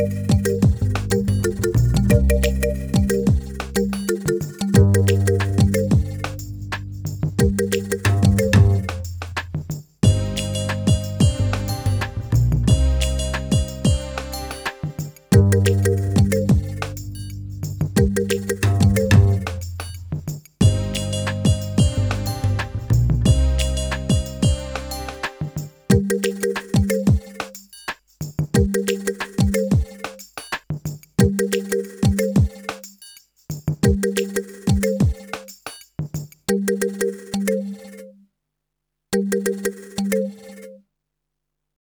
Música